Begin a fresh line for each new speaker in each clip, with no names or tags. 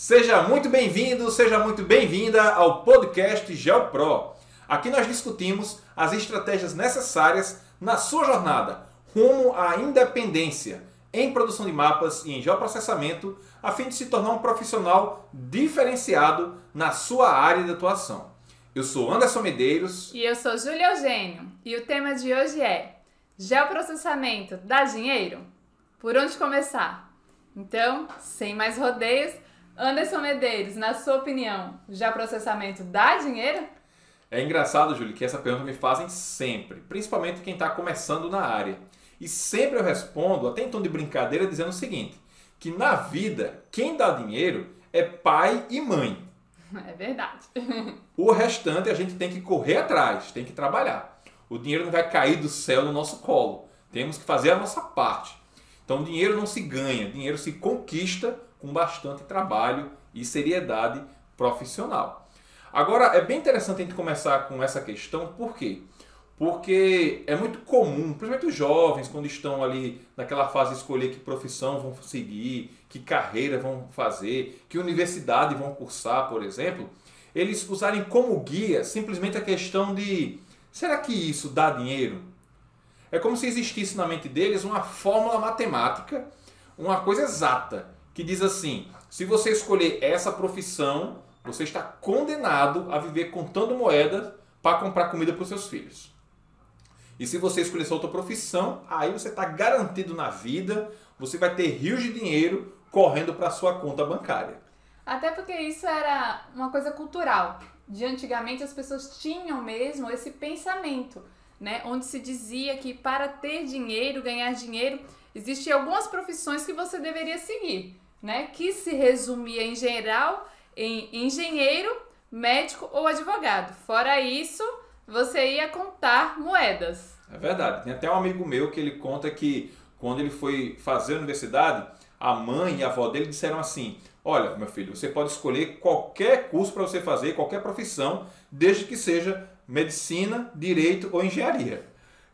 Seja muito bem-vindo, seja muito bem-vinda ao podcast GeoPro. Aqui nós discutimos as estratégias necessárias na sua jornada rumo à independência em produção de mapas e em geoprocessamento, a fim de se tornar um profissional diferenciado na sua área de atuação. Eu sou Anderson Medeiros.
E eu sou Júlia Eugênio. E o tema de hoje é Geoprocessamento dá dinheiro? Por onde começar? Então, sem mais rodeios, Anderson Medeiros, na sua opinião, já processamento dá dinheiro?
É engraçado, Júlio, que essa pergunta me fazem sempre, principalmente quem está começando na área. E sempre eu respondo, até em tom de brincadeira, dizendo o seguinte: que na vida, quem dá dinheiro é pai e mãe.
É verdade.
O restante a gente tem que correr atrás, tem que trabalhar. O dinheiro não vai cair do céu no nosso colo. Temos que fazer a nossa parte. Então, dinheiro não se ganha, dinheiro se conquista com bastante trabalho e seriedade profissional. Agora, é bem interessante a gente começar com essa questão, por quê? Porque é muito comum, principalmente os jovens, quando estão ali naquela fase de escolher que profissão vão seguir, que carreira vão fazer, que universidade vão cursar, por exemplo, eles usarem como guia simplesmente a questão de: será que isso dá dinheiro? É como se existisse na mente deles uma fórmula matemática, uma coisa exata que diz assim: se você escolher essa profissão, você está condenado a viver contando moedas para comprar comida para os seus filhos. E se você escolher essa outra profissão, aí você está garantido na vida, você vai ter rios de dinheiro correndo para sua conta bancária.
Até porque isso era uma coisa cultural. De antigamente as pessoas tinham mesmo esse pensamento, né? Onde se dizia que para ter dinheiro, ganhar dinheiro, existiam algumas profissões que você deveria seguir né? Que se resumia em geral em engenheiro, médico ou advogado. Fora isso, você ia contar moedas.
É verdade. Tem até um amigo meu que ele conta que quando ele foi fazer a universidade, a mãe e a avó dele disseram assim: Olha, meu filho, você pode escolher qualquer curso para você fazer, qualquer profissão, desde que seja medicina, direito ou engenharia.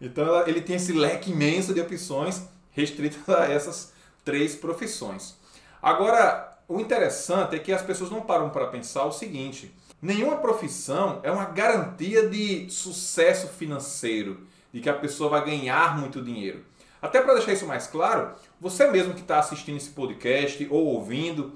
Então ele tem esse leque imenso de opções restritas a essas três profissões. Agora, o interessante é que as pessoas não param para pensar o seguinte: nenhuma profissão é uma garantia de sucesso financeiro, de que a pessoa vai ganhar muito dinheiro. Até para deixar isso mais claro, você mesmo que está assistindo esse podcast ou ouvindo,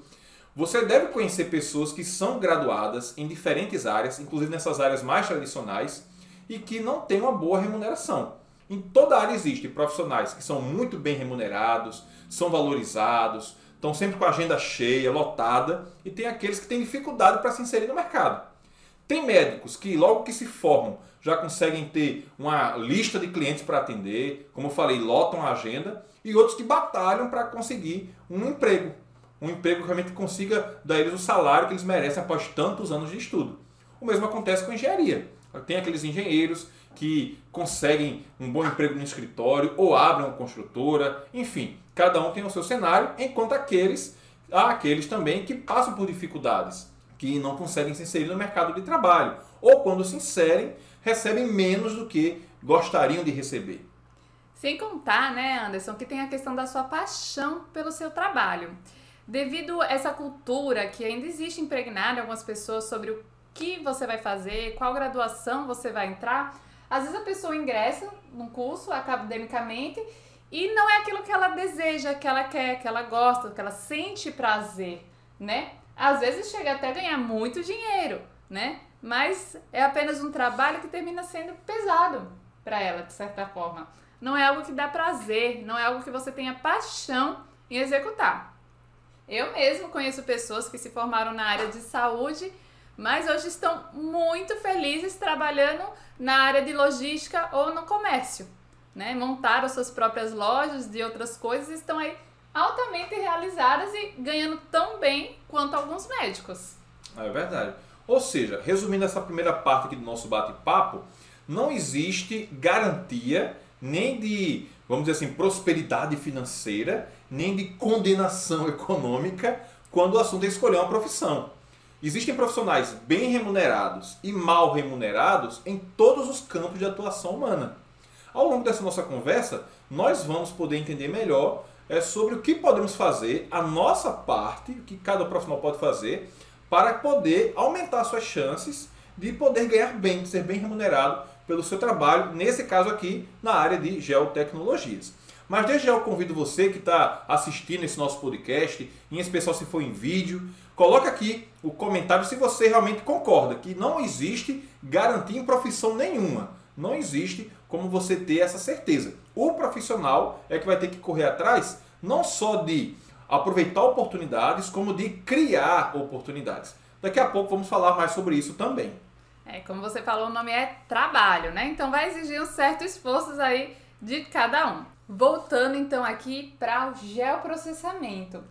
você deve conhecer pessoas que são graduadas em diferentes áreas, inclusive nessas áreas mais tradicionais, e que não têm uma boa remuneração. Em toda área existem profissionais que são muito bem remunerados, são valorizados, estão sempre com a agenda cheia, lotada, e tem aqueles que têm dificuldade para se inserir no mercado. Tem médicos que, logo que se formam, já conseguem ter uma lista de clientes para atender, como eu falei, lotam a agenda, e outros que batalham para conseguir um emprego. Um emprego que realmente consiga dar eles o salário que eles merecem após tantos anos de estudo. O mesmo acontece com a engenharia. Tem aqueles engenheiros que conseguem um bom emprego no escritório ou abrem uma construtora, enfim, cada um tem o seu cenário, enquanto aqueles há aqueles também que passam por dificuldades, que não conseguem se inserir no mercado de trabalho, ou quando se inserem, recebem menos do que gostariam de receber.
Sem contar, né, Anderson, que tem a questão da sua paixão pelo seu trabalho. Devido a essa cultura que ainda existe impregnada em algumas pessoas sobre o que você vai fazer, qual graduação você vai entrar, às vezes a pessoa ingressa num curso academicamente e não é aquilo que ela deseja, que ela quer, que ela gosta, que ela sente prazer, né? Às vezes chega até a ganhar muito dinheiro, né? Mas é apenas um trabalho que termina sendo pesado para ela, de certa forma. Não é algo que dá prazer, não é algo que você tenha paixão em executar. Eu mesmo conheço pessoas que se formaram na área de saúde mas hoje estão muito felizes trabalhando na área de logística ou no comércio. Né? Montaram suas próprias lojas de outras coisas estão aí altamente realizadas e ganhando tão bem quanto alguns médicos.
É verdade. Ou seja, resumindo essa primeira parte aqui do nosso bate-papo, não existe garantia nem de, vamos dizer assim, prosperidade financeira, nem de condenação econômica quando o assunto é escolher uma profissão. Existem profissionais bem remunerados e mal remunerados em todos os campos de atuação humana. Ao longo dessa nossa conversa, nós vamos poder entender melhor é sobre o que podemos fazer, a nossa parte, o que cada profissional pode fazer, para poder aumentar suas chances de poder ganhar bem, ser bem remunerado pelo seu trabalho, nesse caso aqui, na área de geotecnologias. Mas desde já eu convido você que está assistindo esse nosso podcast, em especial se for em vídeo, coloca aqui o comentário se você realmente concorda que não existe garantia em profissão nenhuma. Não existe como você ter essa certeza. O profissional é que vai ter que correr atrás não só de aproveitar oportunidades, como de criar oportunidades. Daqui a pouco vamos falar mais sobre isso também.
É, como você falou, o nome é trabalho, né? Então vai exigir um certo esforço aí de cada um. Voltando então aqui para o geoprocessamento.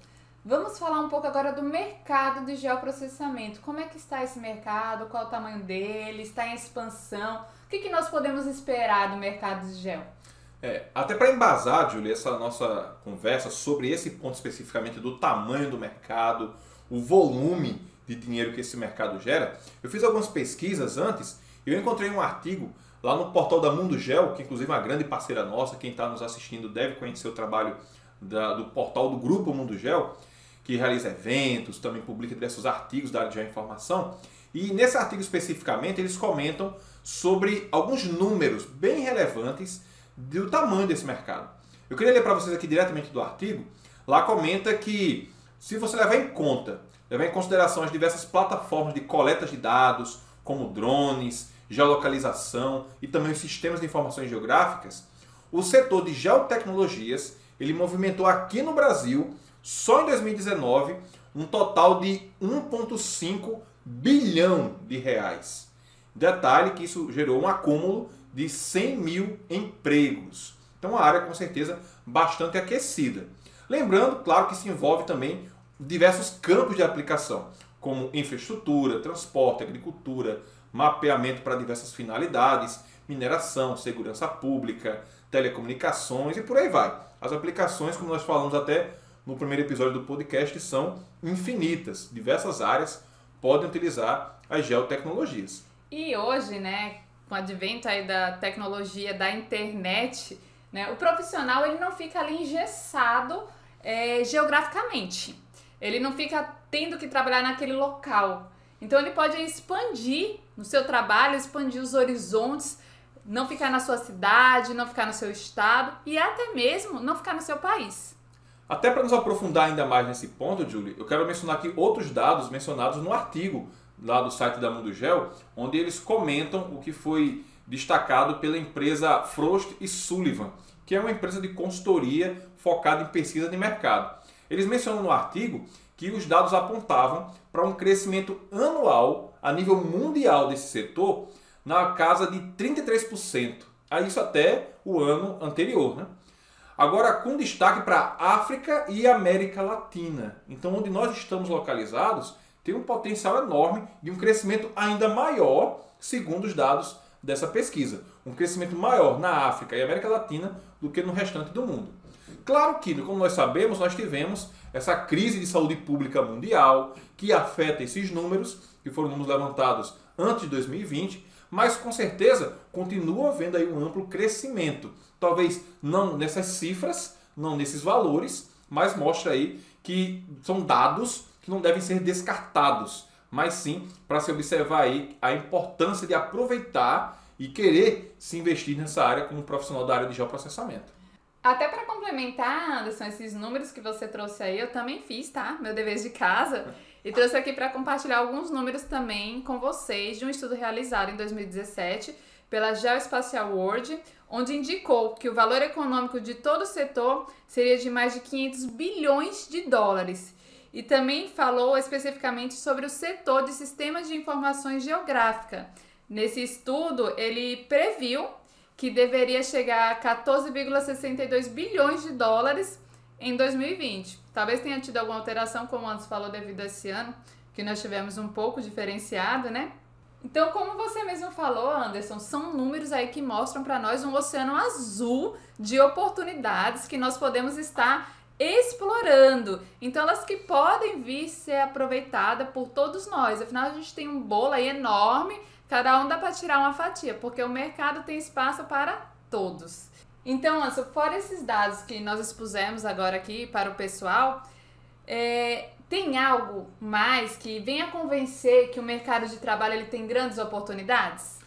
Vamos falar um pouco agora do mercado de geoprocessamento. Como é que está esse mercado? Qual o tamanho dele? Está em expansão? O que, que nós podemos esperar do mercado de gel?
É, até para embasar, Julia, essa nossa conversa sobre esse ponto especificamente do tamanho do mercado, o volume de dinheiro que esse mercado gera, eu fiz algumas pesquisas antes e eu encontrei um artigo lá no portal da Mundo Gel, que inclusive é uma grande parceira nossa, quem está nos assistindo deve conhecer o trabalho da, do portal do Grupo Mundo Gel, que realiza eventos, também publica diversos artigos da área de geoinformação. E nesse artigo especificamente eles comentam sobre alguns números bem relevantes do tamanho desse mercado. Eu queria ler para vocês aqui diretamente do artigo. Lá comenta que se você levar em conta, levar em consideração as diversas plataformas de coleta de dados, como drones, geolocalização e também os sistemas de informações geográficas, o setor de geotecnologias ele movimentou aqui no Brasil, só em 2019, um total de 1,5 bilhão de reais. Detalhe que isso gerou um acúmulo de 100 mil empregos. Então, uma área com certeza bastante aquecida. Lembrando, claro, que se envolve também diversos campos de aplicação, como infraestrutura, transporte, agricultura, mapeamento para diversas finalidades, mineração, segurança pública, telecomunicações e por aí vai. As aplicações, como nós falamos até no primeiro episódio do podcast, são infinitas. Diversas áreas podem utilizar as geotecnologias.
E hoje, né, com o advento aí da tecnologia da internet, né, o profissional ele não fica ali engessado é, geograficamente. Ele não fica tendo que trabalhar naquele local. Então ele pode expandir no seu trabalho, expandir os horizontes, não ficar na sua cidade, não ficar no seu estado e até mesmo não ficar no seu país.
Até para nos aprofundar ainda mais nesse ponto, Julie, eu quero mencionar aqui outros dados mencionados no artigo lá do site da Mundo Gel, onde eles comentam o que foi destacado pela empresa Frost e Sullivan, que é uma empresa de consultoria focada em pesquisa de mercado. Eles mencionam no artigo que os dados apontavam para um crescimento anual a nível mundial desse setor na casa de 33%. A isso até o ano anterior. Né? Agora, com destaque para África e América Latina. Então, onde nós estamos localizados, tem um potencial enorme de um crescimento ainda maior, segundo os dados dessa pesquisa. Um crescimento maior na África e América Latina do que no restante do mundo. Claro que, como nós sabemos, nós tivemos essa crise de saúde pública mundial que afeta esses números, que foram números levantados antes de 2020, mas com certeza continua havendo aí um amplo crescimento. Talvez não nessas cifras, não nesses valores, mas mostra aí que são dados que não devem ser descartados, mas sim para se observar aí a importância de aproveitar e querer se investir nessa área como profissional da área de geoprocessamento.
Até para complementar, Anderson, esses números que você trouxe aí, eu também fiz, tá? Meu dever de casa. E trouxe aqui para compartilhar alguns números também com vocês de um estudo realizado em 2017 pela Geospatial World, onde indicou que o valor econômico de todo o setor seria de mais de 500 bilhões de dólares. E também falou especificamente sobre o setor de sistemas de informações geográfica. Nesse estudo, ele previu que deveria chegar a 14,62 bilhões de dólares em 2020. Talvez tenha tido alguma alteração, como antes falou, devido a esse ano, que nós tivemos um pouco diferenciado, né? Então, como você mesmo falou, Anderson, são números aí que mostram para nós um oceano azul de oportunidades que nós podemos estar explorando. Então, elas que podem vir ser aproveitadas por todos nós. Afinal, a gente tem um bolo aí enorme Cada um dá para tirar uma fatia, porque o mercado tem espaço para todos. Então, Anso, fora esses dados que nós expusemos agora aqui para o pessoal, é, tem algo mais que venha convencer que o mercado de trabalho ele tem grandes oportunidades?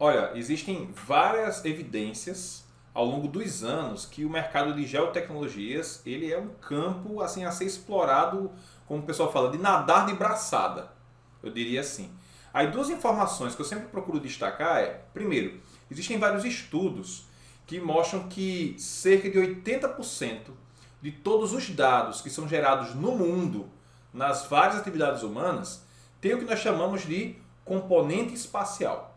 Olha, existem várias evidências ao longo dos anos que o mercado de geotecnologias ele é um campo assim a ser explorado, como o pessoal fala, de nadar de braçada. Eu diria assim. Aí duas informações que eu sempre procuro destacar é, primeiro, existem vários estudos que mostram que cerca de 80% de todos os dados que são gerados no mundo, nas várias atividades humanas, tem o que nós chamamos de componente espacial.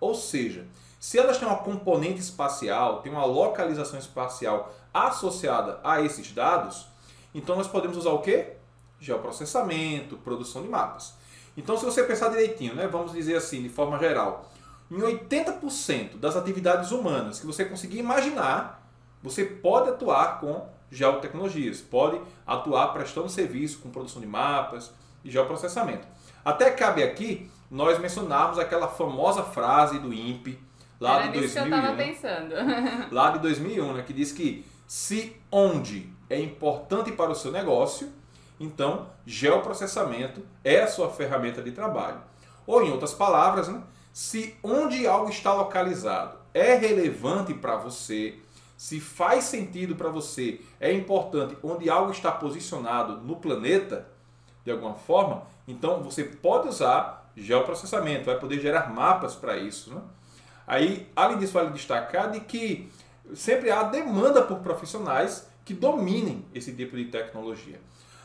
Ou seja, se elas têm uma componente espacial, tem uma localização espacial associada a esses dados, então nós podemos usar o quê? Geoprocessamento, produção de mapas. Então, se você pensar direitinho, né, vamos dizer assim, de forma geral, em 80% das atividades humanas que você conseguir imaginar, você pode atuar com geotecnologias, pode atuar prestando serviço com produção de mapas e geoprocessamento. Até cabe aqui nós mencionarmos aquela famosa frase do INPE lá
Era
de 2001,
que eu tava pensando.
lá de 2001, né, que diz que se onde é importante para o seu negócio, então geoprocessamento é a sua ferramenta de trabalho. Ou em outras palavras, né, se onde algo está localizado é relevante para você, se faz sentido para você, é importante onde algo está posicionado no planeta, de alguma forma, então você pode usar geoprocessamento, vai poder gerar mapas para isso. Né? Aí, além disso, vale destacar de que sempre há demanda por profissionais que dominem esse tipo de tecnologia.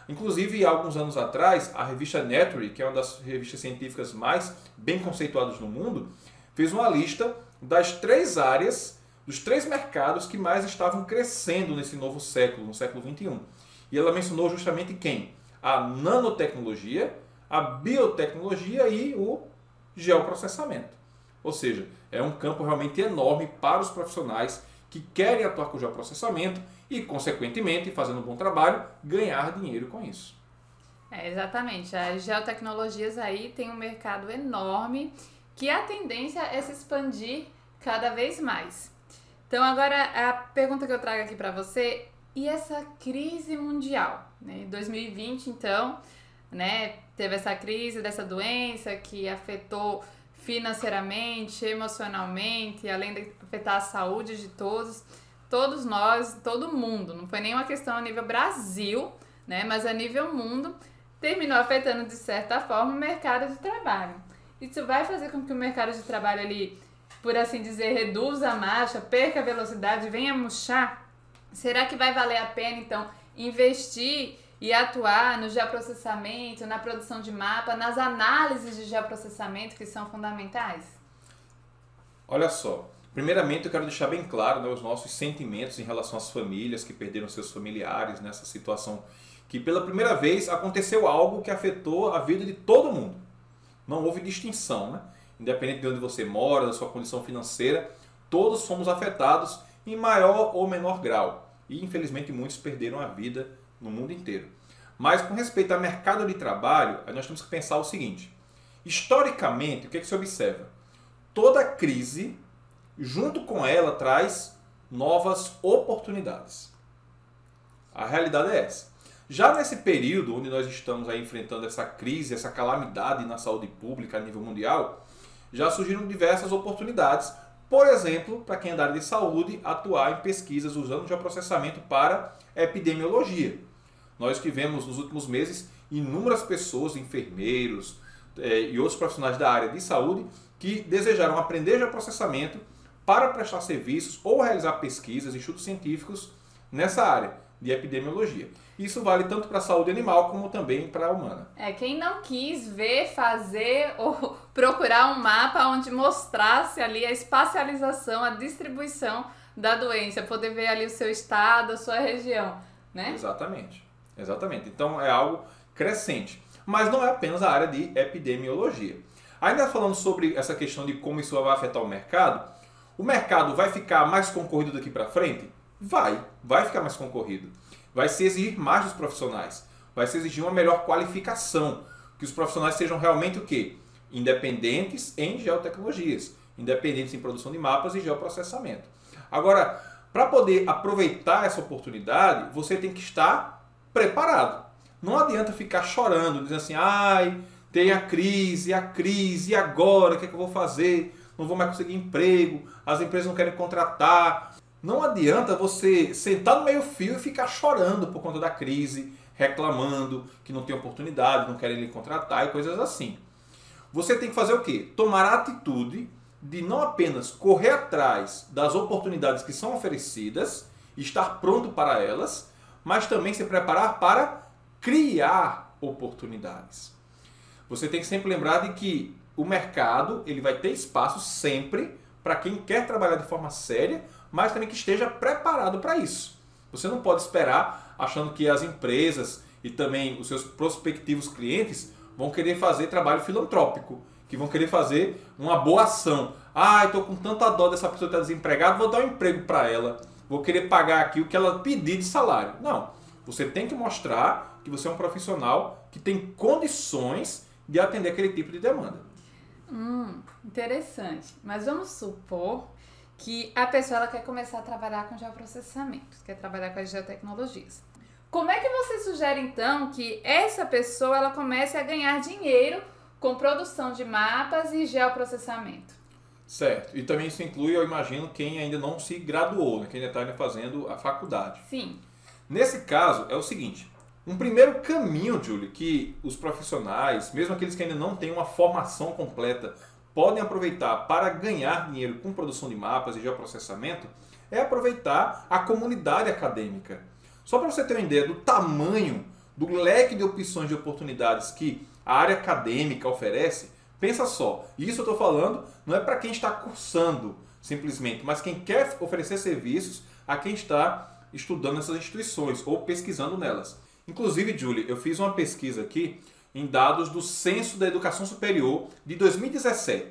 Inclusive, há alguns anos atrás, a revista Nature, que é uma das revistas científicas mais bem conceituadas no mundo, fez uma lista das três áreas, dos três mercados que mais estavam crescendo nesse novo século, no século 21. E ela mencionou justamente quem? A nanotecnologia, a biotecnologia e o geoprocessamento. Ou seja, é um campo realmente enorme para os profissionais que querem atuar com geoprocessamento e, consequentemente, fazendo um bom trabalho, ganhar dinheiro com isso.
É, exatamente. As geotecnologias aí tem um mercado enorme que a tendência é se expandir cada vez mais. Então, agora a pergunta que eu trago aqui para você, e essa crise mundial? Né? Em 2020, então, né, teve essa crise dessa doença que afetou financeiramente, emocionalmente, além de afetar a saúde de todos todos nós, todo mundo, não foi nenhuma questão a nível Brasil, né, mas a nível mundo, terminou afetando de certa forma o mercado de trabalho. Isso vai fazer com que o mercado de trabalho ali, por assim dizer, reduza a marcha, perca a velocidade, venha murchar? Será que vai valer a pena então investir e atuar no geoprocessamento, na produção de mapa, nas análises de geoprocessamento que são fundamentais?
Olha só, Primeiramente, eu quero deixar bem claro né, os nossos sentimentos em relação às famílias que perderam seus familiares nessa situação que pela primeira vez aconteceu algo que afetou a vida de todo mundo. Não houve distinção, né? Independente de onde você mora, da sua condição financeira, todos fomos afetados em maior ou menor grau. E infelizmente muitos perderam a vida no mundo inteiro. Mas com respeito ao mercado de trabalho, nós temos que pensar o seguinte: historicamente, o que, é que se observa? Toda crise junto com ela traz novas oportunidades. A realidade é essa. Já nesse período onde nós estamos aí enfrentando essa crise, essa calamidade na saúde pública a nível mundial, já surgiram diversas oportunidades. Por exemplo, para quem é da área de saúde, atuar em pesquisas usando já processamento para epidemiologia. Nós tivemos nos últimos meses inúmeras pessoas, enfermeiros eh, e outros profissionais da área de saúde que desejaram aprender já processamento para prestar serviços ou realizar pesquisas estudos científicos nessa área de epidemiologia. Isso vale tanto para a saúde animal como também para a humana.
É, quem não quis ver, fazer ou procurar um mapa onde mostrasse ali a espacialização, a distribuição da doença, poder ver ali o seu estado, a sua região, né?
Exatamente. Exatamente. Então é algo crescente. Mas não é apenas a área de epidemiologia. Ainda falando sobre essa questão de como isso vai afetar o mercado, o mercado vai ficar mais concorrido daqui para frente? Vai, vai ficar mais concorrido. Vai se exigir mais dos profissionais. Vai se exigir uma melhor qualificação. Que os profissionais sejam realmente o quê? Independentes em geotecnologias, independentes em produção de mapas e geoprocessamento. Agora, Para poder aproveitar essa oportunidade, você tem que estar preparado. Não adianta ficar chorando, dizendo assim, ai, tem a crise, a crise, e agora? O que, é que eu vou fazer? Não vou mais conseguir emprego, as empresas não querem contratar. Não adianta você sentar no meio fio e ficar chorando por conta da crise, reclamando que não tem oportunidade, não querem lhe contratar e coisas assim. Você tem que fazer o quê? Tomar a atitude de não apenas correr atrás das oportunidades que são oferecidas, estar pronto para elas, mas também se preparar para criar oportunidades. Você tem que sempre lembrar de que o mercado ele vai ter espaço sempre para quem quer trabalhar de forma séria, mas também que esteja preparado para isso. Você não pode esperar achando que as empresas e também os seus prospectivos clientes vão querer fazer trabalho filantrópico, que vão querer fazer uma boa ação. Ah, estou com tanta dó dessa pessoa que está desempregada, vou dar um emprego para ela, vou querer pagar aqui o que ela pedir de salário. Não. Você tem que mostrar que você é um profissional que tem condições de atender aquele tipo de demanda.
Hum, interessante. Mas vamos supor que a pessoa ela quer começar a trabalhar com geoprocessamento, quer trabalhar com as geotecnologias. Como é que você sugere então que essa pessoa ela comece a ganhar dinheiro com produção de mapas e geoprocessamento?
Certo. E também isso inclui, eu imagino, quem ainda não se graduou, né? quem ainda está fazendo a faculdade.
Sim.
Nesse caso, é o seguinte: um primeiro caminho, Julie, que os profissionais, mesmo aqueles que ainda não têm uma formação completa, podem aproveitar para ganhar dinheiro com produção de mapas e geoprocessamento é aproveitar a comunidade acadêmica. Só para você ter uma ideia do tamanho, do leque de opções de oportunidades que a área acadêmica oferece, pensa só, isso eu estou falando não é para quem está cursando simplesmente, mas quem quer oferecer serviços a quem está estudando nessas instituições ou pesquisando nelas. Inclusive, Julie, eu fiz uma pesquisa aqui em dados do Censo da Educação Superior de 2017.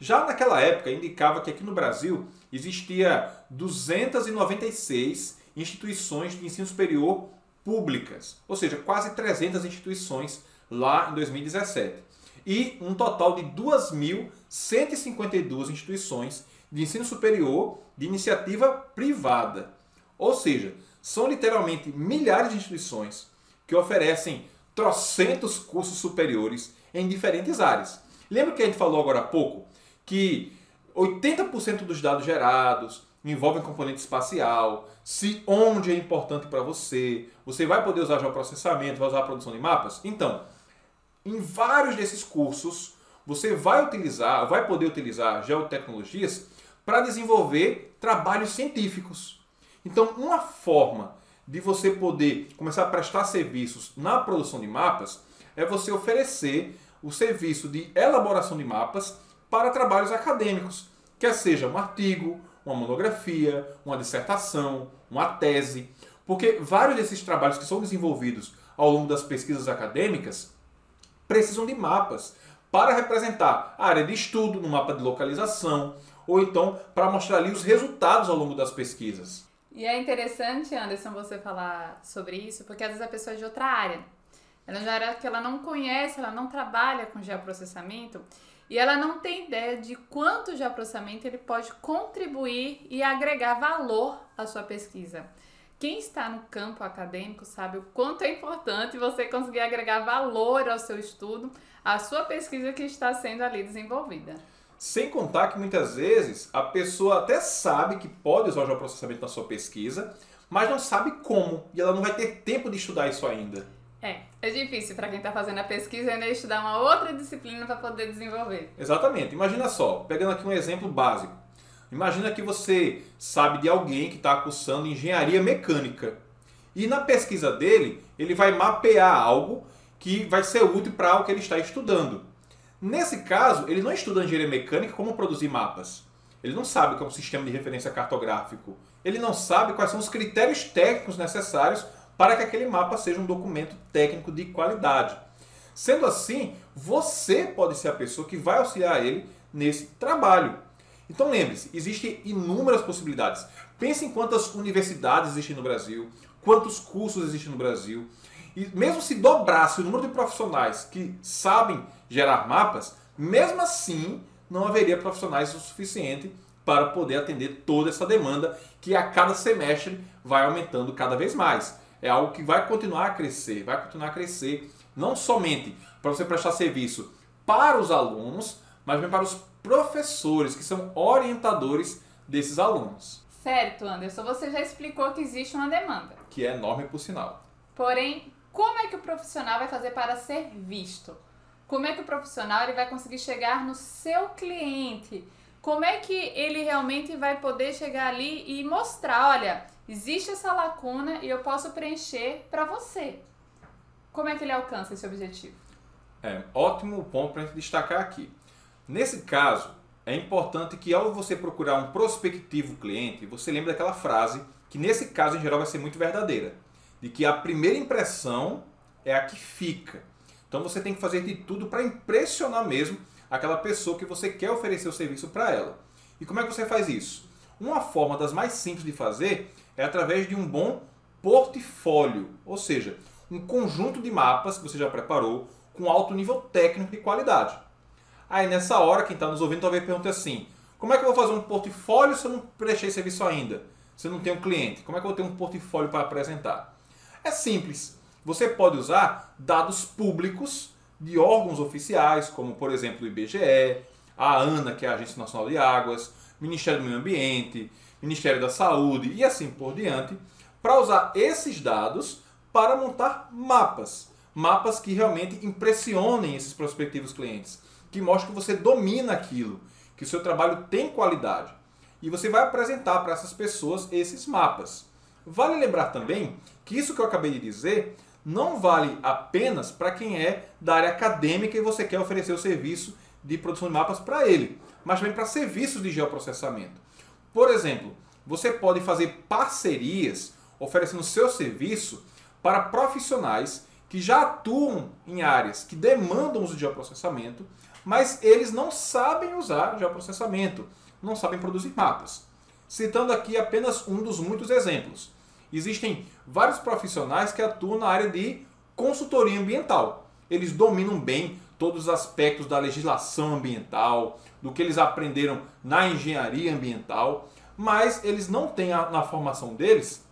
Já naquela época indicava que aqui no Brasil existia 296 instituições de ensino superior públicas, ou seja, quase 300 instituições lá em 2017. E um total de 2.152 instituições de ensino superior de iniciativa privada. Ou seja, são literalmente milhares de instituições que oferecem trocentos cursos superiores em diferentes áreas. Lembra que a gente falou agora há pouco que 80% dos dados gerados envolvem componente espacial, se onde é importante para você, você vai poder usar geoprocessamento, vai usar a produção de mapas? Então, em vários desses cursos, você vai utilizar, vai poder utilizar geotecnologias para desenvolver trabalhos científicos. Então, uma forma de você poder começar a prestar serviços na produção de mapas é você oferecer o serviço de elaboração de mapas para trabalhos acadêmicos, quer seja um artigo, uma monografia, uma dissertação, uma tese, porque vários desses trabalhos que são desenvolvidos ao longo das pesquisas acadêmicas precisam de mapas para representar a área de estudo no mapa de localização, ou então para mostrar ali os resultados ao longo das pesquisas.
E é interessante, Anderson, você falar sobre isso, porque às vezes a pessoa é de outra área. Ela já era que ela não conhece, ela não trabalha com geoprocessamento e ela não tem ideia de quanto o geoprocessamento ele pode contribuir e agregar valor à sua pesquisa. Quem está no campo acadêmico sabe o quanto é importante você conseguir agregar valor ao seu estudo, à sua pesquisa que está sendo ali desenvolvida.
Sem contar que muitas vezes a pessoa até sabe que pode usar o geoprocessamento na sua pesquisa, mas não sabe como, e ela não vai ter tempo de estudar isso ainda.
É, é difícil para quem está fazendo a pesquisa ainda estudar uma outra disciplina para poder desenvolver.
Exatamente. Imagina só, pegando aqui um exemplo básico. Imagina que você sabe de alguém que está cursando engenharia mecânica. E na pesquisa dele, ele vai mapear algo que vai ser útil para o que ele está estudando. Nesse caso, ele não estuda engenharia mecânica como produzir mapas. Ele não sabe como é um sistema de referência cartográfico. Ele não sabe quais são os critérios técnicos necessários para que aquele mapa seja um documento técnico de qualidade. Sendo assim, você pode ser a pessoa que vai auxiliar ele nesse trabalho. Então lembre-se, existem inúmeras possibilidades. Pense em quantas universidades existem no Brasil, quantos cursos existem no Brasil. E mesmo se dobrasse o número de profissionais que sabem gerar mapas, mesmo assim não haveria profissionais o suficiente para poder atender toda essa demanda que a cada semestre vai aumentando cada vez mais. É algo que vai continuar a crescer, vai continuar a crescer, não somente para você prestar serviço para os alunos, mas também para os professores, que são orientadores desses alunos.
Certo, Anderson, você já explicou que existe uma demanda.
Que é enorme por sinal.
Porém, como é que o profissional vai fazer para ser visto? Como é que o profissional ele vai conseguir chegar no seu cliente? Como é que ele realmente vai poder chegar ali e mostrar, olha, existe essa lacuna e eu posso preencher para você? Como é que ele alcança esse objetivo?
É, ótimo ponto para a gente destacar aqui. Nesse caso, é importante que ao você procurar um prospectivo cliente, você lembre daquela frase que nesse caso em geral vai ser muito verdadeira, de que a primeira impressão é a que fica. Então você tem que fazer de tudo para impressionar mesmo aquela pessoa que você quer oferecer o serviço para ela. E como é que você faz isso? Uma forma das mais simples de fazer é através de um bom portfólio, ou seja, um conjunto de mapas que você já preparou com alto nível técnico e qualidade. Aí nessa hora, quem está nos ouvindo talvez pergunte assim: como é que eu vou fazer um portfólio se eu não prestei serviço ainda? Se eu não tenho cliente? Como é que eu vou ter um portfólio para apresentar? É simples. Você pode usar dados públicos de órgãos oficiais, como por exemplo o IBGE, a ANA, que é a Agência Nacional de Águas, Ministério do Meio Ambiente, Ministério da Saúde e assim por diante, para usar esses dados para montar mapas. Mapas que realmente impressionem esses prospectivos clientes, que mostrem que você domina aquilo, que o seu trabalho tem qualidade. E você vai apresentar para essas pessoas esses mapas. Vale lembrar também que isso que eu acabei de dizer não vale apenas para quem é da área acadêmica e você quer oferecer o serviço de produção de mapas para ele, mas também para serviços de geoprocessamento. Por exemplo, você pode fazer parcerias oferecendo seu serviço para profissionais que já atuam em áreas que demandam uso de geoprocessamento, mas eles não sabem usar geoprocessamento, não sabem produzir mapas. Citando aqui apenas um dos muitos exemplos. Existem vários profissionais que atuam na área de consultoria ambiental. Eles dominam bem todos os aspectos da legislação ambiental, do que eles aprenderam na engenharia ambiental, mas eles não têm na formação deles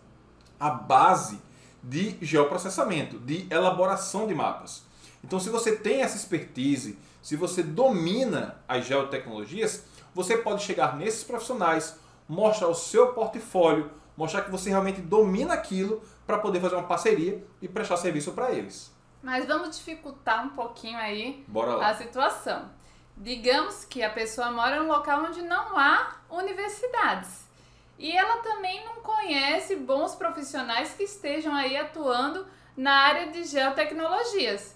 a base de geoprocessamento, de elaboração de mapas. Então, se você tem essa expertise, se você domina as geotecnologias, você pode chegar nesses profissionais, mostrar o seu portfólio, mostrar que você realmente domina aquilo para poder fazer uma parceria e prestar serviço para eles.
Mas vamos dificultar um pouquinho aí a situação. Digamos que a pessoa mora em um local onde não há universidades. E ela também não conhece bons profissionais que estejam aí atuando na área de geotecnologias.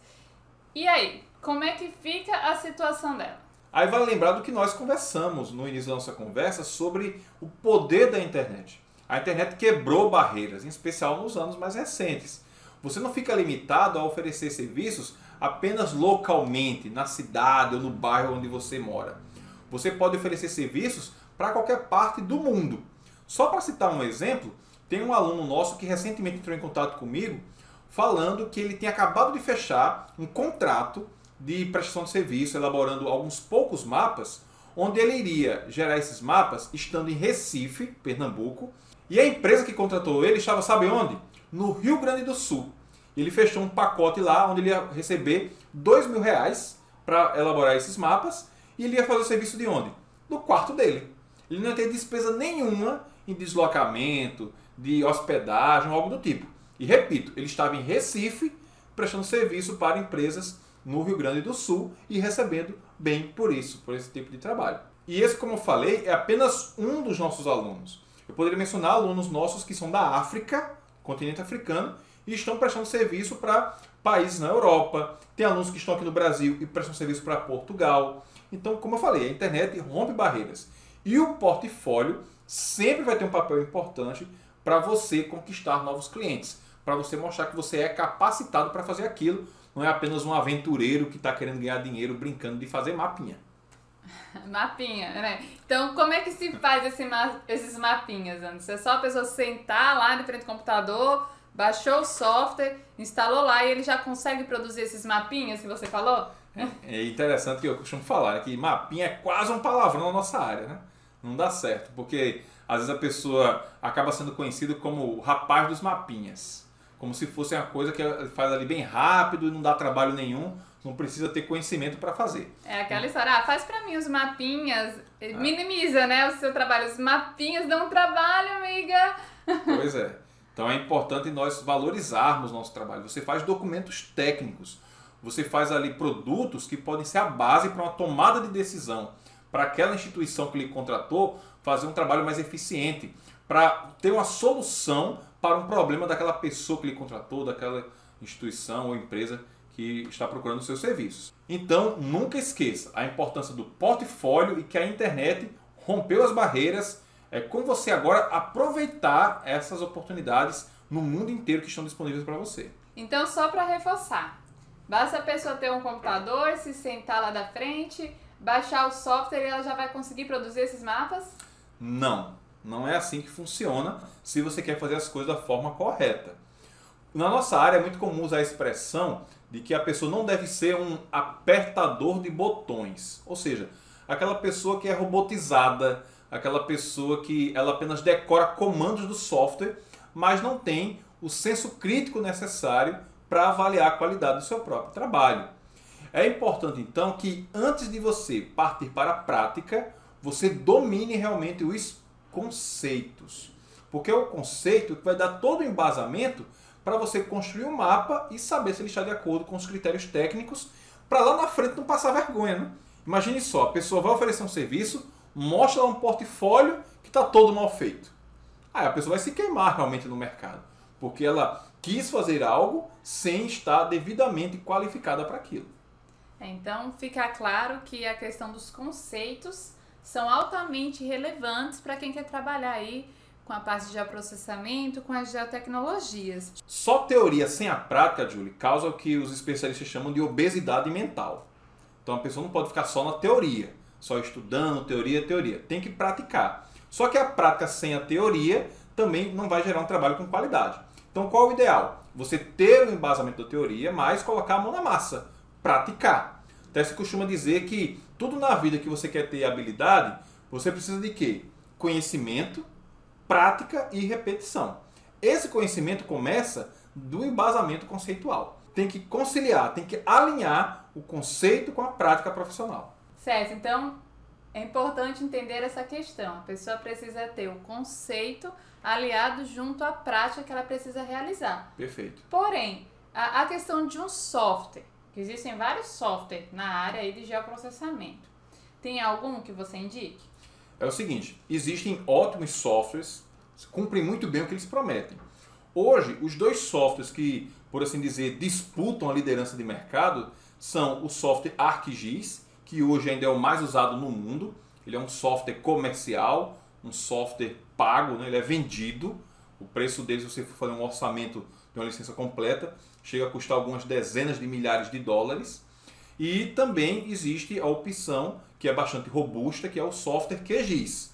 E aí, como é que fica a situação dela?
Aí vale lembrar do que nós conversamos no início da nossa conversa sobre o poder da internet. A internet quebrou barreiras, em especial nos anos mais recentes. Você não fica limitado a oferecer serviços apenas localmente, na cidade ou no bairro onde você mora. Você pode oferecer serviços para qualquer parte do mundo. Só para citar um exemplo, tem um aluno nosso que recentemente entrou em contato comigo falando que ele tem acabado de fechar um contrato de prestação de serviço, elaborando alguns poucos mapas, onde ele iria gerar esses mapas estando em Recife, Pernambuco, e a empresa que contratou ele estava, sabe onde? No Rio Grande do Sul. Ele fechou um pacote lá onde ele ia receber dois mil reais para elaborar esses mapas e ele ia fazer o serviço de onde? Do quarto dele. Ele não ia ter despesa nenhuma em deslocamento, de hospedagem, algo do tipo. E repito, ele estava em Recife prestando serviço para empresas no Rio Grande do Sul e recebendo bem por isso, por esse tipo de trabalho. E esse, como eu falei, é apenas um dos nossos alunos. Eu poderia mencionar alunos nossos que são da África, continente africano, e estão prestando serviço para países na Europa. Tem alunos que estão aqui no Brasil e prestam serviço para Portugal. Então, como eu falei, a internet rompe barreiras. E o portfólio sempre vai ter um papel importante para você conquistar novos clientes, para você mostrar que você é capacitado para fazer aquilo, não é apenas um aventureiro que está querendo ganhar dinheiro brincando de fazer mapinha.
Mapinha, né? Então, como é que se faz esse ma esses mapinhas, antes? É só a pessoa sentar lá de frente ao computador, baixou o software, instalou lá e ele já consegue produzir esses mapinhas que você falou?
É interessante que eu costumo falar que mapinha é quase um palavrão na nossa área, né? Não dá certo, porque às vezes a pessoa acaba sendo conhecida como o rapaz dos mapinhas. Como se fosse uma coisa que faz ali bem rápido e não dá trabalho nenhum, não precisa ter conhecimento para fazer.
É aquela história, ah, faz para mim os mapinhas, é. minimiza né, o seu trabalho. Os mapinhas dão trabalho, amiga.
Pois é. Então é importante nós valorizarmos nosso trabalho. Você faz documentos técnicos, você faz ali produtos que podem ser a base para uma tomada de decisão, para aquela instituição que lhe contratou fazer um trabalho mais eficiente, para ter uma solução para um problema daquela pessoa que lhe contratou, daquela instituição ou empresa que está procurando seus serviços. Então, nunca esqueça a importância do portfólio e que a internet rompeu as barreiras é com você agora aproveitar essas oportunidades no mundo inteiro que estão disponíveis para você.
Então, só para reforçar, basta a pessoa ter um computador, se sentar lá da frente, baixar o software e ela já vai conseguir produzir esses mapas?
Não, não é assim que funciona se você quer fazer as coisas da forma correta. Na nossa área é muito comum usar a expressão de que a pessoa não deve ser um apertador de botões, ou seja, aquela pessoa que é robotizada, aquela pessoa que ela apenas decora comandos do software, mas não tem o senso crítico necessário para avaliar a qualidade do seu próprio trabalho. É importante então que antes de você partir para a prática, você domine realmente os conceitos. Porque é o conceito que vai dar todo o embasamento para você construir um mapa e saber se ele está de acordo com os critérios técnicos, para lá na frente não passar vergonha. Né? Imagine só, a pessoa vai oferecer um serviço, mostra lá um portfólio que está todo mal feito. Aí a pessoa vai se queimar realmente no mercado, porque ela quis fazer algo sem estar devidamente qualificada para aquilo.
É, então fica claro que a questão dos conceitos são altamente relevantes para quem quer trabalhar aí com a parte de geoprocessamento, com as geotecnologias.
Só teoria sem a prática, Julie, causa o que os especialistas chamam de obesidade mental. Então a pessoa não pode ficar só na teoria só estudando teoria, teoria. Tem que praticar. Só que a prática sem a teoria também não vai gerar um trabalho com qualidade. Então qual é o ideal? Você ter o embasamento da teoria, mas colocar a mão na massa, praticar. Até se costuma dizer que tudo na vida que você quer ter habilidade, você precisa de quê? Conhecimento, prática e repetição. Esse conhecimento começa do embasamento conceitual. Tem que conciliar, tem que alinhar o conceito com a prática profissional.
Certo, então é importante entender essa questão. A pessoa precisa ter o conceito aliado junto à prática que ela precisa realizar.
Perfeito.
Porém, a, a questão de um software, existem vários softwares na área de geoprocessamento. Tem algum que você indique?
É o seguinte, existem ótimos softwares, cumprem muito bem o que eles prometem. Hoje, os dois softwares que, por assim dizer, disputam a liderança de mercado são o software ArcGIS que hoje ainda é o mais usado no mundo. Ele é um software comercial, um software pago, né? ele é vendido. O preço dele, se você for fazer um orçamento de uma licença completa, chega a custar algumas dezenas de milhares de dólares. E também existe a opção que é bastante robusta, que é o software QGIS.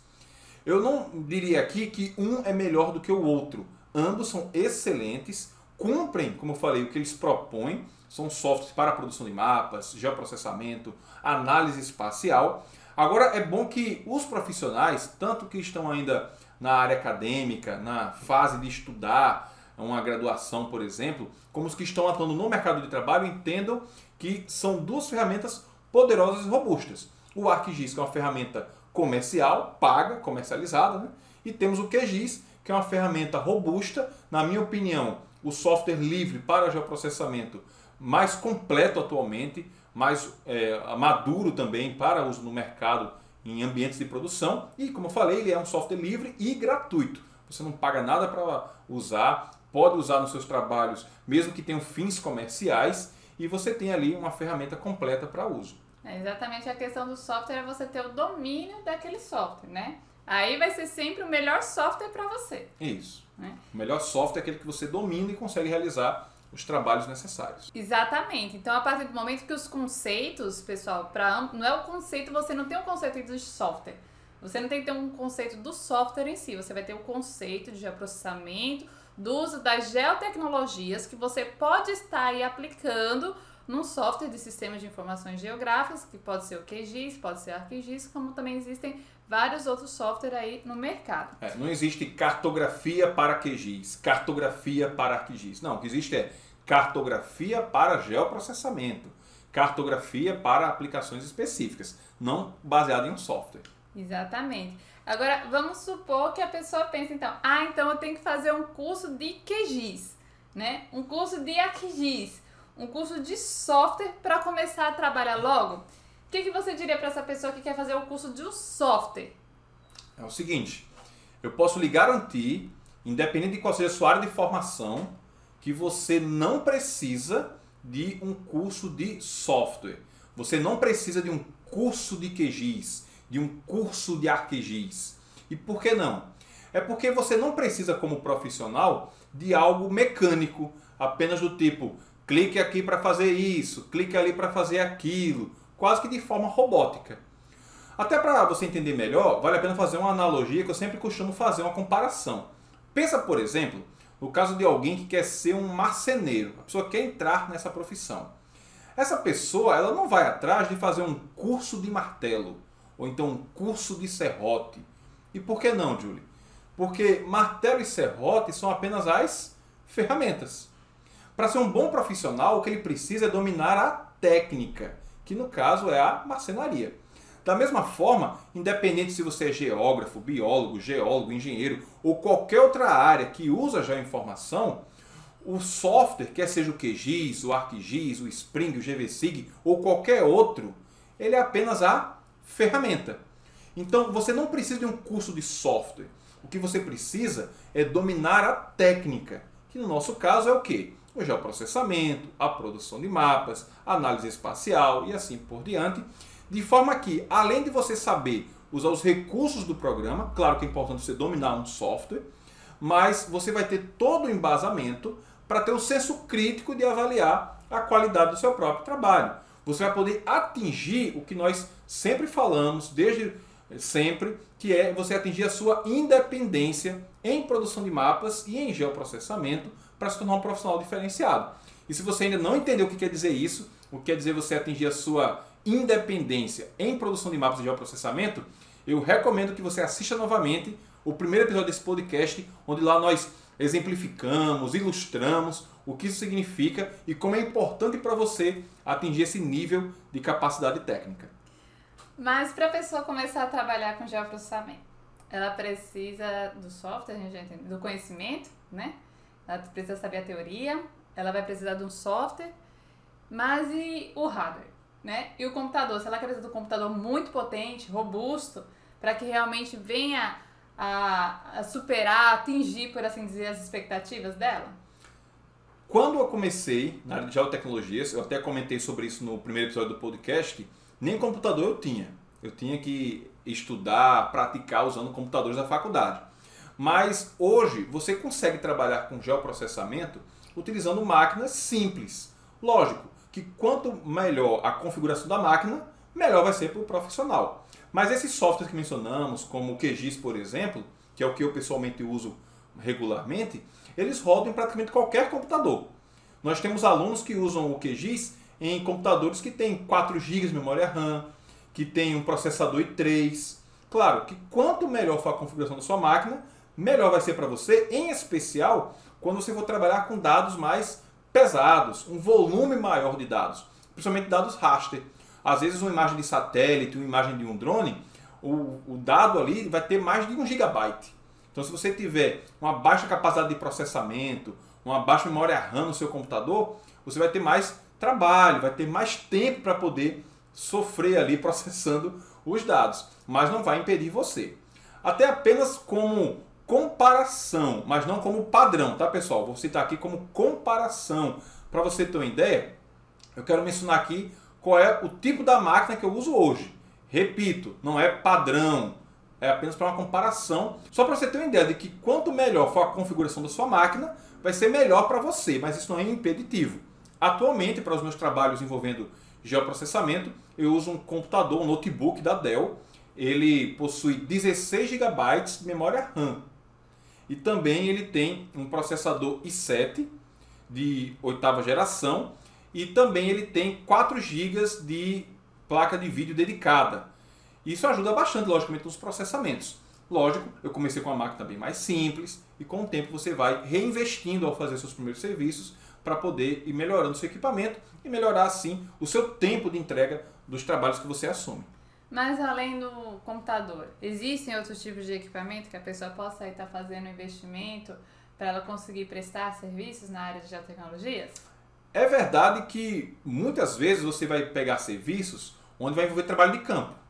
Eu não diria aqui que um é melhor do que o outro. Ambos são excelentes, cumprem, como eu falei, o que eles propõem são softwares para produção de mapas, geoprocessamento, análise espacial. Agora é bom que os profissionais, tanto que estão ainda na área acadêmica, na fase de estudar uma graduação, por exemplo, como os que estão atuando no mercado de trabalho, entendam que são duas ferramentas poderosas e robustas. O ArcGIS, que é uma ferramenta comercial, paga, comercializada, né? e temos o QGIS, que é uma ferramenta robusta, na minha opinião, o software livre para geoprocessamento mais completo atualmente, mais é, maduro também para uso no mercado em ambientes de produção. E, como eu falei, ele é um software livre e gratuito. Você não paga nada para usar, pode usar nos seus trabalhos, mesmo que tenham fins comerciais, e você tem ali uma ferramenta completa para uso.
É exatamente a questão do software é você ter o domínio daquele software, né? Aí vai ser sempre o melhor software para você.
Isso. Né? O melhor software é aquele que você domina e consegue realizar os trabalhos necessários.
Exatamente. Então, a partir do momento que os conceitos, pessoal, para não é o conceito, você não tem o um conceito de software. Você não tem que ter um conceito do software em si, você vai ter o conceito de geoprocessamento, do uso das geotecnologias que você pode estar aí aplicando num software de sistemas de informações geográficas, que pode ser o QGIS, pode ser ArcGIS, como também existem vários outros softwares aí no mercado.
É, não existe cartografia para QGIS, cartografia para ArcGIS. Não, o que existe é cartografia para geoprocessamento, cartografia para aplicações específicas, não baseada em um software.
Exatamente. Agora, vamos supor que a pessoa pense, então, ah, então eu tenho que fazer um curso de QGIS, né? Um curso de ArcGIS, um curso de software para começar a trabalhar logo. O que, que você diria para essa pessoa que quer fazer o curso de um software?
É o seguinte, eu posso lhe garantir, independente de qual seja a sua área de formação, que você não precisa de um curso de software. Você não precisa de um curso de QGIS de um curso de ArcGIS. E por que não? É porque você não precisa, como profissional, de algo mecânico, apenas do tipo clique aqui para fazer isso, clique ali para fazer aquilo, quase que de forma robótica. Até para você entender melhor, vale a pena fazer uma analogia que eu sempre costumo fazer, uma comparação. Pensa, por exemplo, no caso de alguém que quer ser um marceneiro, a pessoa quer entrar nessa profissão. Essa pessoa ela não vai atrás de fazer um curso de martelo ou então um curso de serrote. E por que não, Julie? Porque martelo e serrote são apenas as ferramentas. Para ser um bom profissional, o que ele precisa é dominar a técnica, que no caso é a marcenaria. Da mesma forma, independente se você é geógrafo, biólogo, geólogo, engenheiro ou qualquer outra área que usa já informação, o software, quer seja o QGIS, o ArcGIS, o Spring, o GVSig ou qualquer outro, ele é apenas a ferramenta. Então você não precisa de um curso de software. O que você precisa é dominar a técnica, que no nosso caso é o que? O geoprocessamento, a produção de mapas, análise espacial e assim por diante. De forma que, além de você saber usar os recursos do programa, claro que é importante você dominar um software, mas você vai ter todo o embasamento para ter o senso crítico de avaliar a qualidade do seu próprio trabalho você vai poder atingir o que nós sempre falamos, desde sempre, que é você atingir a sua independência em produção de mapas e em geoprocessamento para se tornar um profissional diferenciado. E se você ainda não entendeu o que quer dizer isso, o que quer dizer você atingir a sua independência em produção de mapas e geoprocessamento, eu recomendo que você assista novamente o primeiro episódio desse podcast, onde lá nós exemplificamos, ilustramos o que isso significa e como é importante para você atingir esse nível de capacidade técnica.
Mas para a pessoa começar a trabalhar com geoprocessamento, ela precisa do software, do conhecimento, né? Ela precisa saber a teoria, ela vai precisar de um software, mas e o hardware, né? E o computador, se ela quer precisar de um computador muito potente, robusto, para que realmente venha a, a superar, atingir, por assim dizer, as expectativas dela?
Quando eu comecei na área de geotecnologias, eu até comentei sobre isso no primeiro episódio do podcast, nem computador eu tinha. Eu tinha que estudar, praticar usando computadores da faculdade. Mas hoje você consegue trabalhar com geoprocessamento utilizando máquinas simples. Lógico que quanto melhor a configuração da máquina, melhor vai ser para o profissional. Mas esses softwares que mencionamos, como o QGIS, por exemplo, que é o que eu pessoalmente uso regularmente, eles rodam em praticamente qualquer computador. Nós temos alunos que usam o QGIS em computadores que têm 4 GB de memória RAM, que tem um processador i3. Claro que quanto melhor for a configuração da sua máquina, melhor vai ser para você, em especial quando você for trabalhar com dados mais pesados, um volume maior de dados, principalmente dados raster. Às vezes uma imagem de satélite, uma imagem de um drone, o, o dado ali vai ter mais de um gigabyte. Então se você tiver uma baixa capacidade de processamento, uma baixa memória RAM no seu computador, você vai ter mais trabalho, vai ter mais tempo para poder sofrer ali processando os dados, mas não vai impedir você. Até apenas como comparação, mas não como padrão, tá pessoal? Vou citar aqui como comparação. Para você ter uma ideia, eu quero mencionar aqui qual é o tipo da máquina que eu uso hoje. Repito, não é padrão, é apenas para uma comparação, só para você ter uma ideia de que quanto melhor for a configuração da sua máquina, vai ser melhor para você, mas isso não é impeditivo. Atualmente, para os meus trabalhos envolvendo geoprocessamento, eu uso um computador, um notebook da Dell. Ele possui 16 GB de memória RAM. E também ele tem um processador i7 de oitava geração e também ele tem 4 GB de placa de vídeo dedicada. Isso ajuda bastante, logicamente, nos processamentos. Lógico, eu comecei com uma máquina bem mais simples e com o tempo você vai reinvestindo ao fazer seus primeiros serviços para poder ir melhorando seu equipamento e melhorar assim o seu tempo de entrega dos trabalhos que você assume.
Mas além do computador, existem outros tipos de equipamento que a pessoa possa estar fazendo investimento para ela conseguir prestar serviços na área de geotecnologias?
É verdade que muitas vezes você vai pegar serviços onde vai envolver trabalho de campo.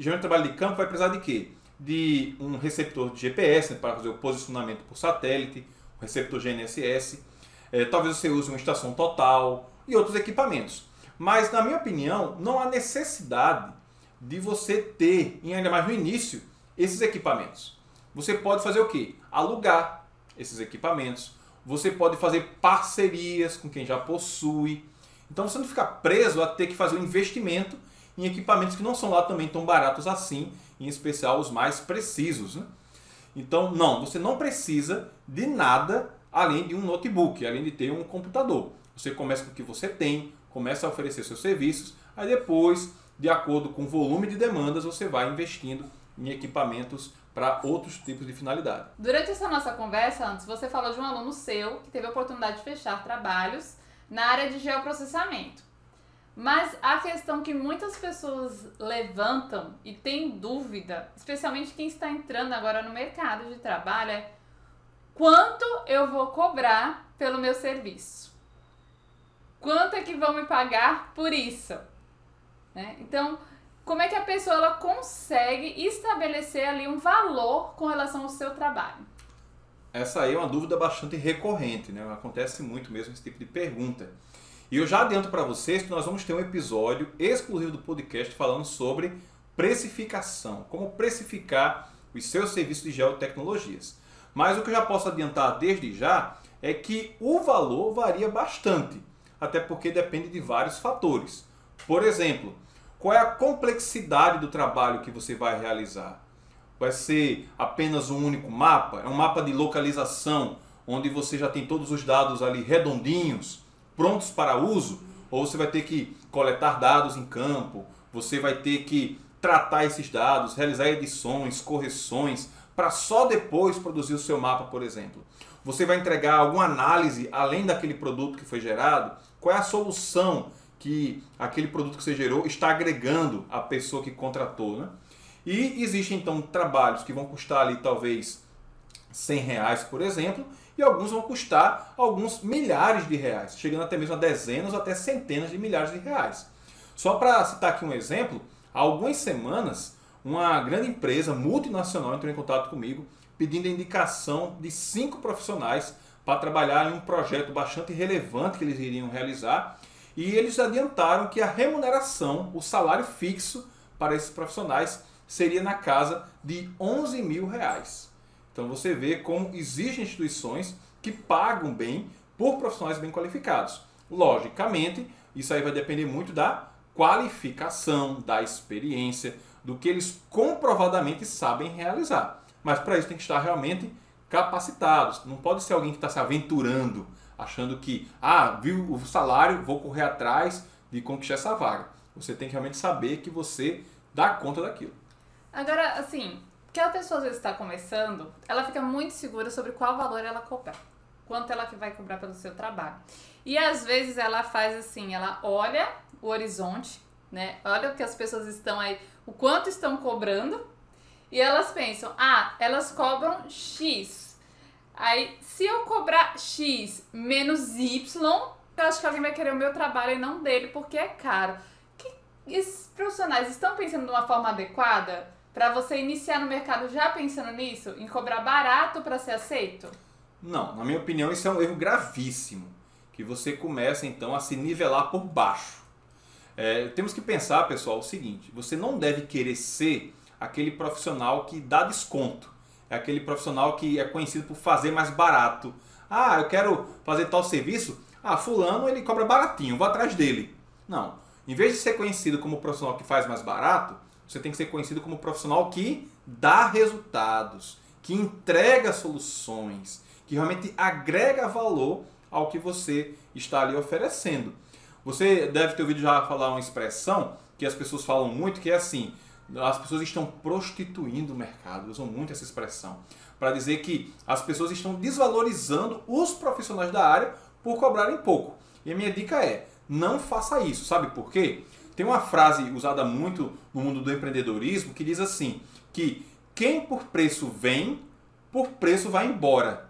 E geralmente trabalho de campo vai precisar de quê? De um receptor de GPS né, para fazer o posicionamento por satélite, um receptor GNSS, é, talvez você use uma estação total e outros equipamentos. Mas, na minha opinião, não há necessidade de você ter, ainda mais no início, esses equipamentos. Você pode fazer o quê? Alugar esses equipamentos. Você pode fazer parcerias com quem já possui. Então você não fica preso a ter que fazer um investimento em equipamentos que não são lá também tão baratos assim, em especial os mais precisos. Né? Então, não, você não precisa de nada além de um notebook, além de ter um computador. Você começa com o que você tem, começa a oferecer seus serviços, aí depois, de acordo com o volume de demandas, você vai investindo em equipamentos para outros tipos de finalidade.
Durante essa nossa conversa, antes, você falou de um aluno seu que teve a oportunidade de fechar trabalhos na área de geoprocessamento. Mas a questão que muitas pessoas levantam e têm dúvida, especialmente quem está entrando agora no mercado de trabalho, é quanto eu vou cobrar pelo meu serviço? Quanto é que vão me pagar por isso? Né? Então, como é que a pessoa ela consegue estabelecer ali um valor com relação ao seu trabalho?
Essa aí é uma dúvida bastante recorrente, né? Acontece muito mesmo esse tipo de pergunta. E eu já adianto para vocês que nós vamos ter um episódio exclusivo do podcast falando sobre precificação, como precificar os seus serviços de geotecnologias. Mas o que eu já posso adiantar desde já é que o valor varia bastante, até porque depende de vários fatores. Por exemplo, qual é a complexidade do trabalho que você vai realizar? Vai ser apenas um único mapa? É um mapa de localização, onde você já tem todos os dados ali redondinhos, prontos para uso? Ou você vai ter que coletar dados em campo? Você vai ter que tratar esses dados, realizar edições, correções, para só depois produzir o seu mapa, por exemplo? Você vai entregar alguma análise além daquele produto que foi gerado? Qual é a solução que aquele produto que você gerou está agregando a pessoa que contratou, né? E existem então trabalhos que vão custar ali talvez 100 reais, por exemplo, e alguns vão custar alguns milhares de reais, chegando até mesmo a dezenas ou até centenas de milhares de reais. Só para citar aqui um exemplo, há algumas semanas, uma grande empresa multinacional entrou em contato comigo pedindo a indicação de cinco profissionais para trabalhar em um projeto bastante relevante que eles iriam realizar e eles adiantaram que a remuneração, o salário fixo para esses profissionais seria na casa de 11 mil reais. Então você vê como existem instituições que pagam bem por profissionais bem qualificados. Logicamente, isso aí vai depender muito da qualificação, da experiência, do que eles comprovadamente sabem realizar. Mas para isso tem que estar realmente capacitados. Não pode ser alguém que está se aventurando achando que, ah, viu o salário, vou correr atrás de conquistar essa vaga. Você tem que realmente saber que você dá conta daquilo.
Agora, assim, que a pessoa às vezes está começando, ela fica muito segura sobre qual valor ela cobrar. Quanto ela vai cobrar pelo seu trabalho. E às vezes ela faz assim, ela olha o horizonte, né? Olha o que as pessoas estão aí, o quanto estão cobrando, e elas pensam, ah, elas cobram X Aí, se eu cobrar X menos Y, eu acho que alguém vai querer o meu trabalho e não dele, porque é caro. Que esses profissionais estão pensando de uma forma adequada para você iniciar no mercado já pensando nisso, em cobrar barato para ser aceito?
Não, na minha opinião, isso é um erro gravíssimo. Que você começa então a se nivelar por baixo. É, temos que pensar, pessoal, o seguinte: você não deve querer ser aquele profissional que dá desconto é aquele profissional que é conhecido por fazer mais barato. Ah, eu quero fazer tal serviço. Ah, fulano ele cobra baratinho, vou atrás dele. Não. Em vez de ser conhecido como profissional que faz mais barato, você tem que ser conhecido como profissional que dá resultados, que entrega soluções, que realmente agrega valor ao que você está ali oferecendo. Você deve ter ouvido já falar uma expressão que as pessoas falam muito, que é assim, as pessoas estão prostituindo o mercado, usam muito essa expressão, para dizer que as pessoas estão desvalorizando os profissionais da área por cobrarem pouco. E a minha dica é, não faça isso, sabe por quê? Tem uma frase usada muito no mundo do empreendedorismo que diz assim, que quem por preço vem, por preço vai embora.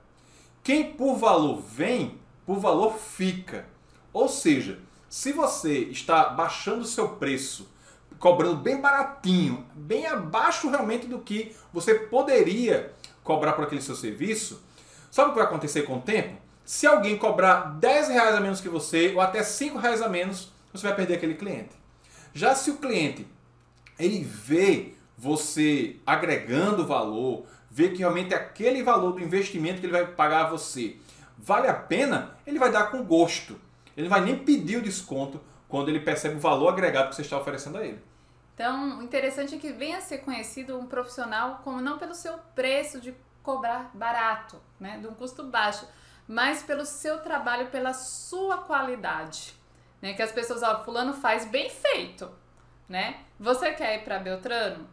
Quem por valor vem, por valor fica. Ou seja, se você está baixando o seu preço, cobrando bem baratinho, bem abaixo realmente do que você poderia cobrar por aquele seu serviço, sabe o que vai acontecer com o tempo? Se alguém cobrar 10 reais a menos que você, ou até 5 reais a menos, você vai perder aquele cliente. Já se o cliente ele vê você agregando valor, vê que realmente aquele valor do investimento que ele vai pagar a você vale a pena, ele vai dar com gosto. Ele vai nem pedir o desconto quando ele percebe o valor agregado que você está oferecendo a ele.
Então, o interessante é que venha a ser conhecido um profissional como não pelo seu preço de cobrar barato, né, de um custo baixo, mas pelo seu trabalho, pela sua qualidade, né? Que as pessoas, ó, fulano faz bem feito, né? Você quer ir para Beltrano?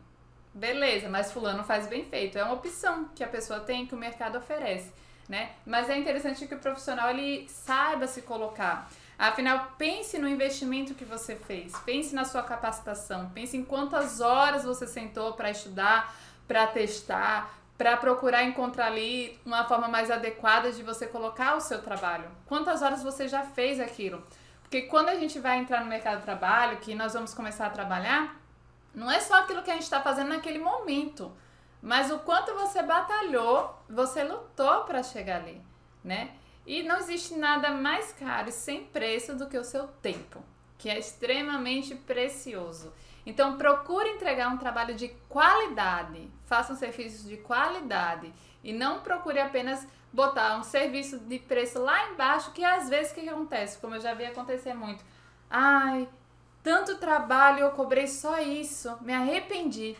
Beleza, mas fulano faz bem feito. É uma opção que a pessoa tem que o mercado oferece né? Mas é interessante que o profissional ele saiba se colocar. Afinal, pense no investimento que você fez, pense na sua capacitação, pense em quantas horas você sentou para estudar, para testar, para procurar encontrar ali uma forma mais adequada de você colocar o seu trabalho. Quantas horas você já fez aquilo? Porque quando a gente vai entrar no mercado de trabalho, que nós vamos começar a trabalhar, não é só aquilo que a gente está fazendo naquele momento mas o quanto você batalhou, você lutou para chegar ali, né? E não existe nada mais caro e sem preço do que o seu tempo, que é extremamente precioso. Então procure entregar um trabalho de qualidade, faça um serviço de qualidade e não procure apenas botar um serviço de preço lá embaixo, que às vezes o que acontece, como eu já vi acontecer muito. Ai, tanto trabalho, eu cobrei só isso, me arrependi.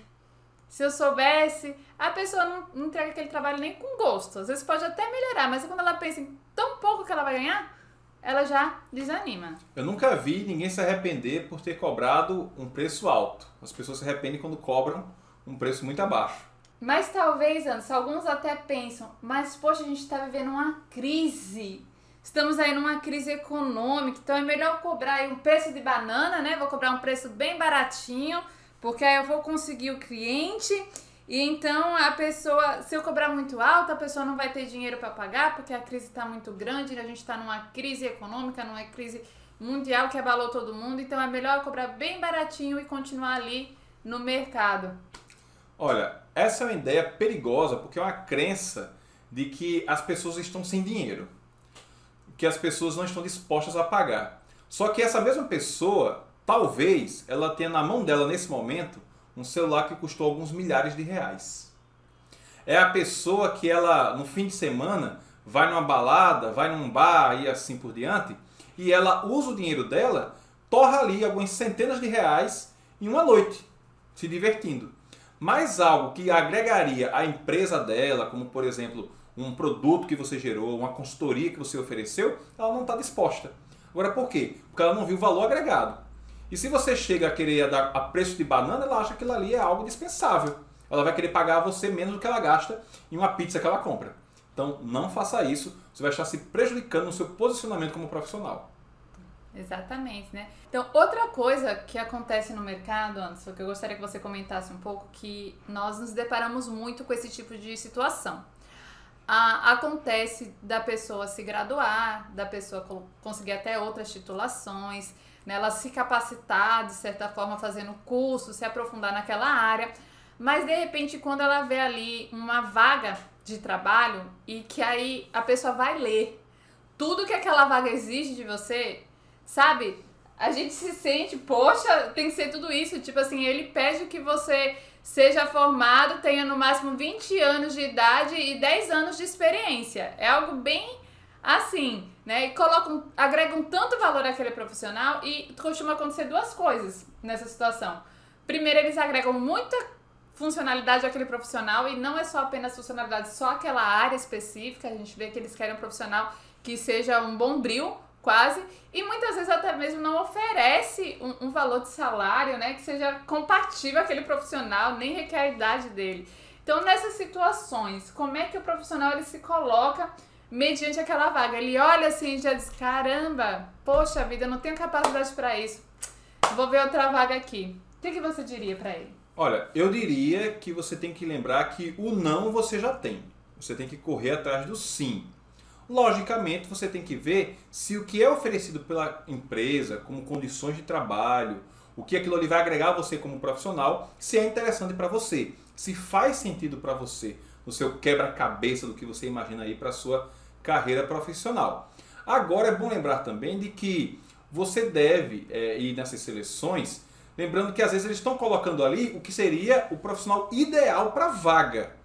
Se eu soubesse, a pessoa não, entrega aquele trabalho nem com gosto. Às vezes pode até melhorar, mas quando ela pensa em tão pouco que ela vai ganhar, ela já desanima.
Eu nunca vi ninguém se arrepender por ter cobrado um preço alto. As pessoas se arrependem quando cobram um preço muito abaixo.
Mas talvez, Anderson, alguns até pensam, mas poxa, a gente está vivendo uma crise. Estamos aí numa crise econômica, então é melhor cobrar um preço de banana, né? Vou cobrar um preço bem baratinho porque aí eu vou conseguir o cliente e então a pessoa, se eu cobrar muito alto, a pessoa não vai ter dinheiro para pagar porque a crise está muito grande, a gente está numa crise econômica, numa crise mundial que abalou todo mundo, então é melhor cobrar bem baratinho e continuar ali no mercado.
Olha, essa é uma ideia perigosa porque é uma crença de que as pessoas estão sem dinheiro, que as pessoas não estão dispostas a pagar. Só que essa mesma pessoa Talvez ela tenha na mão dela nesse momento um celular que custou alguns milhares de reais. É a pessoa que ela no fim de semana vai numa balada, vai num bar e assim por diante, e ela usa o dinheiro dela, torra ali algumas centenas de reais em uma noite, se divertindo. Mas algo que agregaria à empresa dela, como por exemplo um produto que você gerou, uma consultoria que você ofereceu, ela não está disposta. Agora por quê? Porque ela não viu o valor agregado. E se você chega a querer dar a preço de banana, ela acha que aquilo ali é algo dispensável. Ela vai querer pagar a você menos do que ela gasta em uma pizza que ela compra. Então não faça isso, você vai estar se prejudicando no seu posicionamento como profissional.
Exatamente, né? Então, outra coisa que acontece no mercado, Anderson, que eu gostaria que você comentasse um pouco, que nós nos deparamos muito com esse tipo de situação. Acontece da pessoa se graduar, da pessoa conseguir até outras titulações, né, ela se capacitar, de certa forma, fazendo curso, se aprofundar naquela área, mas de repente, quando ela vê ali uma vaga de trabalho e que aí a pessoa vai ler tudo que aquela vaga exige de você, sabe? A gente se sente, poxa, tem que ser tudo isso. Tipo assim, ele pede que você seja formado, tenha no máximo 20 anos de idade e 10 anos de experiência. É algo bem assim, né? E colocam, agregam tanto valor àquele profissional e costuma acontecer duas coisas nessa situação. Primeiro, eles agregam muita funcionalidade àquele profissional e não é só apenas funcionalidade, só aquela área específica. A gente vê que eles querem um profissional que seja um bom bril quase, e muitas vezes até mesmo não oferece um, um valor de salário, né, que seja compatível àquele profissional, nem requer a idade dele. Então, nessas situações, como é que o profissional ele se coloca mediante aquela vaga? Ele olha assim e já diz: caramba, poxa vida, eu não tenho capacidade para isso. Vou ver outra vaga aqui. O que, que você diria para ele?
Olha, eu diria que você tem que lembrar que o não você já tem. Você tem que correr atrás do sim. Logicamente, você tem que ver se o que é oferecido pela empresa, como condições de trabalho, o que aquilo ali vai agregar a você como profissional, se é interessante para você, se faz sentido para você, no seu quebra-cabeça do que você imagina aí para sua carreira profissional. Agora é bom lembrar também de que você deve é, ir nessas seleções, lembrando que às vezes eles estão colocando ali o que seria o profissional ideal para vaga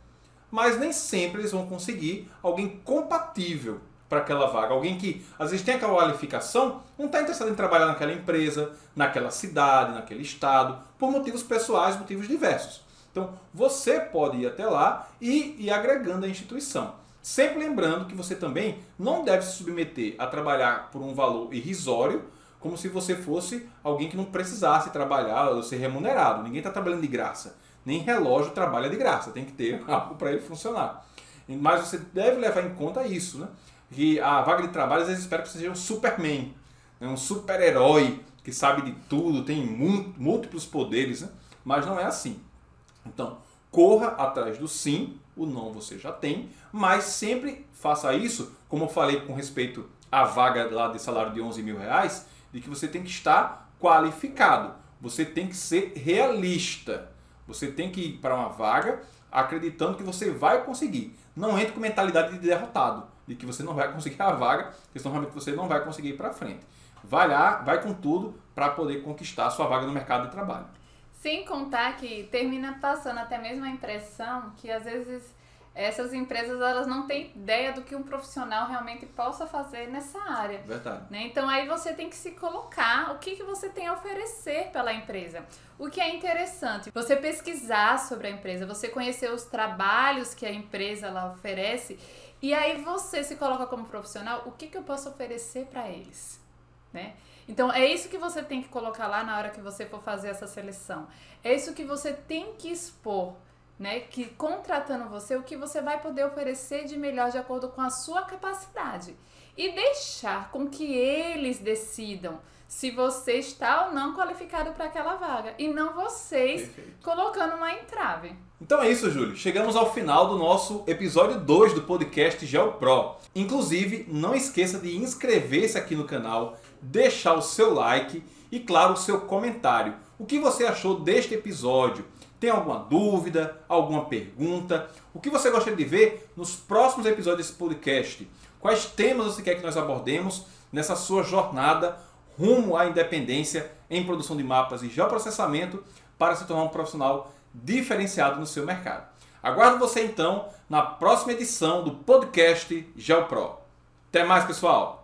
mas nem sempre eles vão conseguir alguém compatível para aquela vaga. Alguém que às vezes tem aquela qualificação, não está interessado em trabalhar naquela empresa, naquela cidade, naquele estado, por motivos pessoais, motivos diversos. Então você pode ir até lá e ir agregando a instituição. Sempre lembrando que você também não deve se submeter a trabalhar por um valor irrisório, como se você fosse alguém que não precisasse trabalhar ou ser remunerado. Ninguém está trabalhando de graça nem relógio trabalha de graça, tem que ter algo para ele funcionar. Mas você deve levar em conta isso, né? Que a vaga de trabalho às vezes espera que você seja um Superman, né? um super-herói que sabe de tudo, tem múltiplos poderes, né? mas não é assim. Então, corra atrás do sim, o não você já tem, mas sempre faça isso, como eu falei com respeito à vaga lá de salário de 11 mil reais, de que você tem que estar qualificado, você tem que ser realista. Você tem que ir para uma vaga acreditando que você vai conseguir. Não entre com mentalidade de derrotado, de que você não vai conseguir a vaga, que normalmente você não vai conseguir ir para frente. Vai lá, vai com tudo para poder conquistar a sua vaga no mercado de trabalho.
Sem contar que termina passando até mesmo a impressão que às vezes essas empresas elas não têm ideia do que um profissional realmente possa fazer nessa área.
Verdade.
Né? Então aí você tem que se colocar o que, que você tem a oferecer pela empresa. O que é interessante, você pesquisar sobre a empresa, você conhecer os trabalhos que a empresa ela oferece e aí você se coloca como profissional, o que, que eu posso oferecer para eles, né? Então é isso que você tem que colocar lá na hora que você for fazer essa seleção. É isso que você tem que expor né? Que contratando você, o que você vai poder oferecer de melhor de acordo com a sua capacidade. E deixar com que eles decidam se você está ou não qualificado para aquela vaga. E não vocês Perfeito. colocando uma entrave.
Então é isso, Júlio. Chegamos ao final do nosso episódio 2 do podcast GeoPro. Inclusive, não esqueça de inscrever-se aqui no canal, deixar o seu like e, claro, o seu comentário. O que você achou deste episódio? Tem alguma dúvida, alguma pergunta? O que você gostaria de ver nos próximos episódios desse podcast? Quais temas você quer que nós abordemos nessa sua jornada rumo à independência em produção de mapas e geoprocessamento para se tornar um profissional diferenciado no seu mercado? Aguardo você então na próxima edição do podcast GeoPro. Até mais, pessoal!